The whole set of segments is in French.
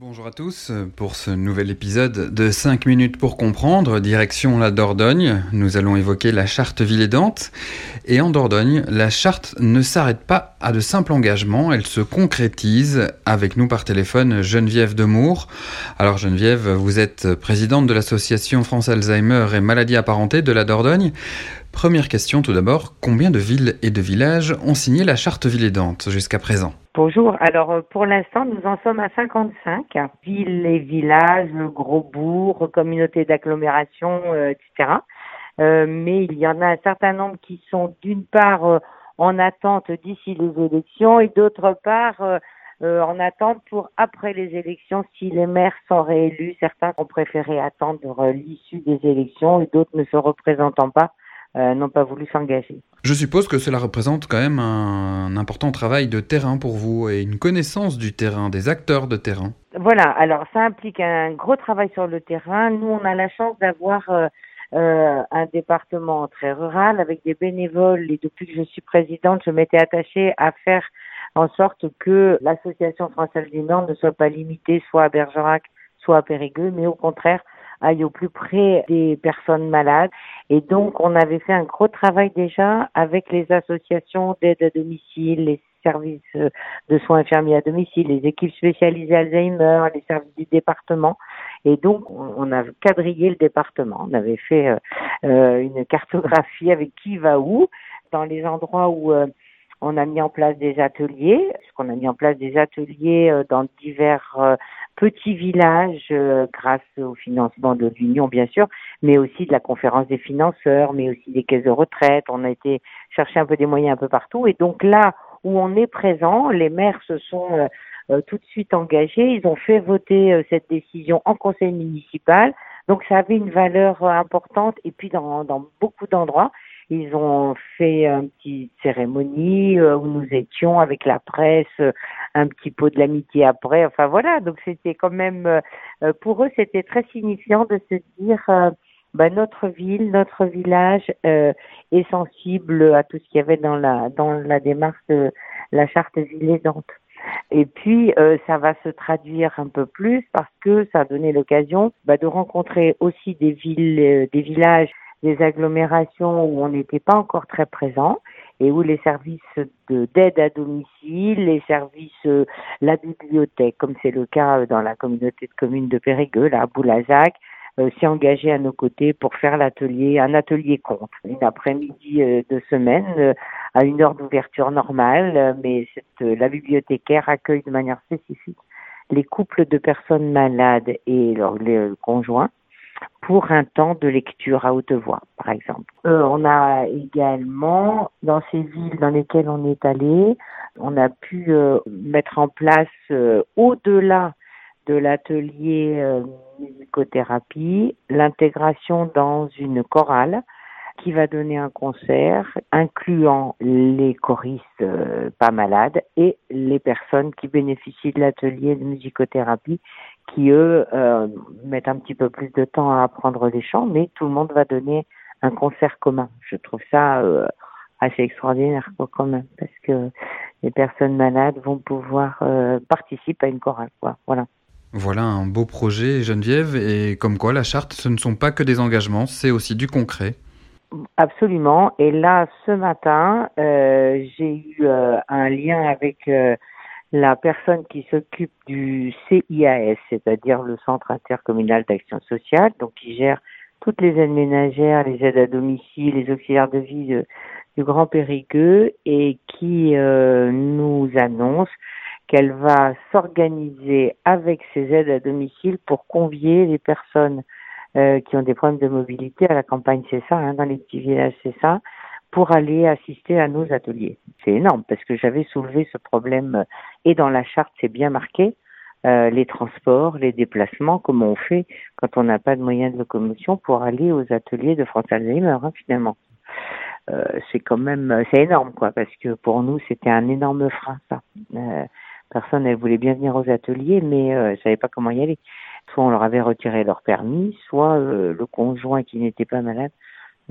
Bonjour à tous, pour ce nouvel épisode de 5 minutes pour comprendre, direction la Dordogne, nous allons évoquer la charte villédante. Et en Dordogne, la charte ne s'arrête pas à de simples engagements, elle se concrétise avec nous par téléphone Geneviève Demour. Alors Geneviève, vous êtes présidente de l'association France Alzheimer et maladies apparentées de la Dordogne. Première question tout d'abord, combien de villes et de villages ont signé la charte villédante jusqu'à présent? Bonjour. Alors euh, pour l'instant, nous en sommes à 55 villes et villages, gros bourgs, communautés d'agglomération, euh, etc. Euh, mais il y en a un certain nombre qui sont d'une part en attente d'ici les élections et d'autre part en attente pour après les élections si les maires sont réélus. Certains ont préféré attendre l'issue des élections et d'autres ne se représentant pas euh, n'ont pas voulu s'engager. Je suppose que cela représente quand même un important travail de terrain pour vous et une connaissance du terrain, des acteurs de terrain. Voilà, alors ça implique un gros travail sur le terrain. Nous, on a la chance d'avoir euh, euh, un département très rural avec des bénévoles et depuis que je suis présidente, je m'étais attachée à faire en sorte que l'association française du Nord ne soit pas limitée soit à Bergerac, soit à Périgueux, mais au contraire aille au plus près des personnes malades. Et donc, on avait fait un gros travail déjà avec les associations d'aide à domicile, les services de soins infirmiers à domicile, les équipes spécialisées Alzheimer, les services du département. Et donc, on a quadrillé le département. On avait fait euh, euh, une cartographie avec qui va où, dans les endroits où euh, on a mis en place des ateliers, puisqu'on a mis en place des ateliers dans divers petits villages euh, grâce au financement de l'Union bien sûr, mais aussi de la conférence des financeurs, mais aussi des caisses de retraite. On a été chercher un peu des moyens un peu partout et donc là où on est présent, les maires se sont euh, euh, tout de suite engagés, ils ont fait voter cette décision en conseil municipal. Donc ça avait une valeur importante et puis dans, dans beaucoup d'endroits, ils ont fait une petite cérémonie euh, où nous étions avec la presse, euh, un petit pot de l'amitié après. Enfin voilà, donc c'était quand même euh, pour eux c'était très signifiant de se dire bah, notre ville, notre village est sensible à tout ce qu'il y avait dans la dans la démarche de la charte villédante. Et puis, ça va se traduire un peu plus parce que ça a donné l'occasion bah, de rencontrer aussi des villes, des villages des agglomérations où on n'était pas encore très présent et où les services d'aide à domicile, les services, euh, la bibliothèque, comme c'est le cas euh, dans la communauté de communes de Périgueux, là, Boulazac, euh, s'est engagé à nos côtés pour faire l'atelier, un atelier compte, une après-midi de semaine à une heure d'ouverture normale, mais cette, la bibliothécaire accueille de manière spécifique les couples de personnes malades et leurs conjoints pour un temps de lecture à haute voix, par exemple. Euh, on a également, dans ces villes dans lesquelles on est allé, on a pu euh, mettre en place, euh, au-delà de l'atelier musicothérapie, l'intégration dans une chorale qui va donner un concert incluant les choristes pas malades et les personnes qui bénéficient de l'atelier de musicothérapie qui eux euh, mettent un petit peu plus de temps à apprendre les chants mais tout le monde va donner un concert commun. Je trouve ça euh, assez extraordinaire quand même parce que les personnes malades vont pouvoir participer à une chorale quoi. Voilà. Voilà un beau projet Geneviève et comme quoi la charte ce ne sont pas que des engagements, c'est aussi du concret. Absolument. Et là, ce matin, euh, j'ai eu euh, un lien avec euh, la personne qui s'occupe du CIAS, c'est-à-dire le Centre intercommunal d'action sociale, donc qui gère toutes les aides ménagères, les aides à domicile, les auxiliaires de vie du Grand Périgueux, et qui nous annonce qu'elle va s'organiser avec ces aides à domicile pour convier les personnes euh, qui ont des problèmes de mobilité. À la campagne, c'est ça, hein, dans les petits villages, c'est ça, pour aller assister à nos ateliers. C'est énorme parce que j'avais soulevé ce problème euh, et dans la charte, c'est bien marqué. Euh, les transports, les déplacements, comment on fait quand on n'a pas de moyens de locomotion pour aller aux ateliers de France Alzheimer, hein, finalement. Euh, c'est quand même, c'est énorme, quoi, parce que pour nous, c'était un énorme frein, ça. Euh, personne ne voulait bien venir aux ateliers, mais euh, ne savait pas comment y aller soit on leur avait retiré leur permis, soit euh, le conjoint qui n'était pas malade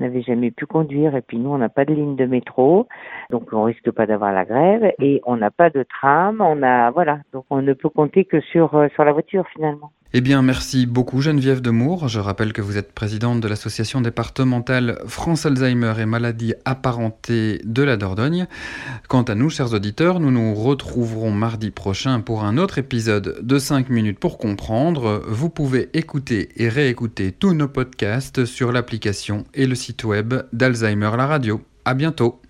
n'avait jamais pu conduire. Et puis nous, on n'a pas de ligne de métro, donc on risque pas d'avoir la grève. Et on n'a pas de tram. On a voilà, donc on ne peut compter que sur euh, sur la voiture finalement. Eh bien, merci beaucoup Geneviève Demour. Je rappelle que vous êtes présidente de l'association départementale France Alzheimer et maladies apparentées de la Dordogne. Quant à nous, chers auditeurs, nous nous retrouverons mardi prochain pour un autre épisode de 5 minutes pour comprendre. Vous pouvez écouter et réécouter tous nos podcasts sur l'application et le site web d'Alzheimer la radio. À bientôt.